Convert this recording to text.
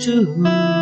To.